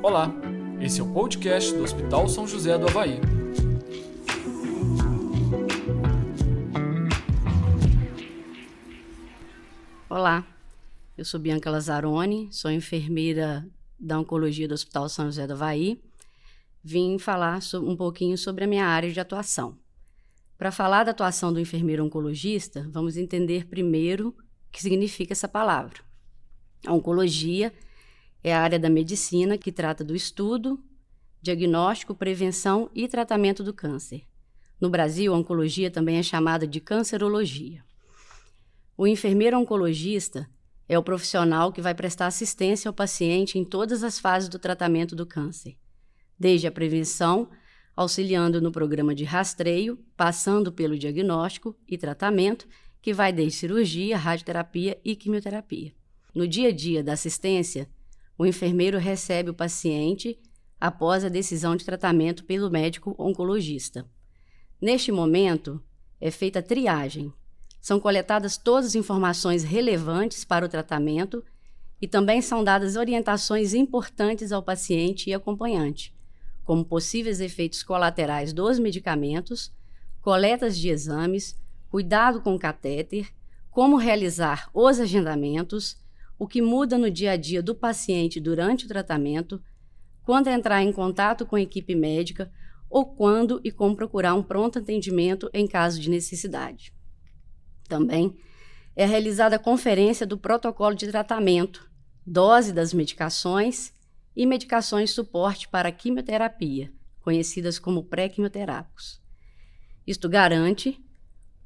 Olá, esse é o podcast do Hospital São José do Havaí. Olá, eu sou Bianca Lazzaroni, sou enfermeira da Oncologia do Hospital São José do Havaí. Vim falar um pouquinho sobre a minha área de atuação. Para falar da atuação do enfermeiro oncologista, vamos entender primeiro o que significa essa palavra. A oncologia é a área da medicina que trata do estudo, diagnóstico, prevenção e tratamento do câncer. No Brasil, a oncologia também é chamada de cancerologia. O enfermeiro oncologista é o profissional que vai prestar assistência ao paciente em todas as fases do tratamento do câncer, desde a prevenção, auxiliando no programa de rastreio, passando pelo diagnóstico e tratamento, que vai desde cirurgia, radioterapia e quimioterapia. No dia a dia da assistência, o enfermeiro recebe o paciente após a decisão de tratamento pelo médico oncologista. Neste momento, é feita a triagem. São coletadas todas as informações relevantes para o tratamento e também são dadas orientações importantes ao paciente e acompanhante, como possíveis efeitos colaterais dos medicamentos, coletas de exames, cuidado com o catéter, como realizar os agendamentos, o que muda no dia a dia do paciente durante o tratamento, quando entrar em contato com a equipe médica ou quando e como procurar um pronto atendimento em caso de necessidade. Também é realizada a conferência do protocolo de tratamento, dose das medicações e medicações suporte para quimioterapia, conhecidas como pré-quimioterápicos. Isto garante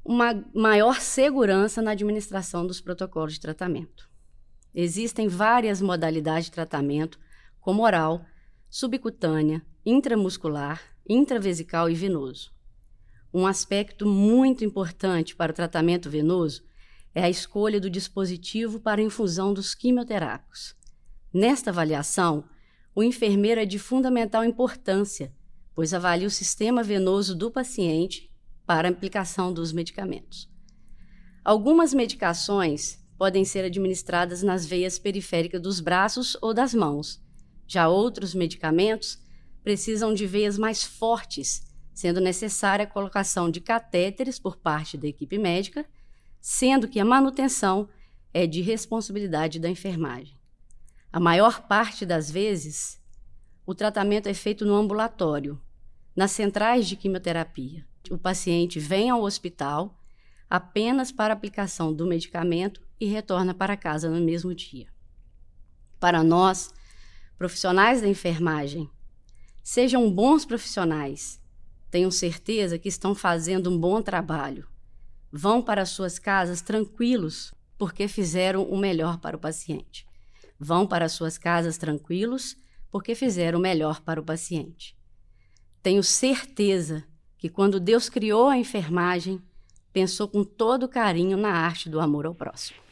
uma maior segurança na administração dos protocolos de tratamento. Existem várias modalidades de tratamento, como oral, subcutânea, intramuscular, intravesical e venoso. Um aspecto muito importante para o tratamento venoso é a escolha do dispositivo para infusão dos quimioterápicos. Nesta avaliação, o enfermeiro é de fundamental importância, pois avalia o sistema venoso do paciente para a aplicação dos medicamentos. Algumas medicações podem ser administradas nas veias periféricas dos braços ou das mãos. Já outros medicamentos precisam de veias mais fortes, sendo necessária a colocação de catéteres por parte da equipe médica, sendo que a manutenção é de responsabilidade da enfermagem. A maior parte das vezes, o tratamento é feito no ambulatório, nas centrais de quimioterapia. O paciente vem ao hospital apenas para aplicação do medicamento e retorna para casa no mesmo dia. Para nós, profissionais da enfermagem, sejam bons profissionais, tenham certeza que estão fazendo um bom trabalho. Vão para suas casas tranquilos, porque fizeram o melhor para o paciente. Vão para suas casas tranquilos, porque fizeram o melhor para o paciente. Tenho certeza que quando Deus criou a enfermagem, pensou com todo carinho na arte do amor ao próximo.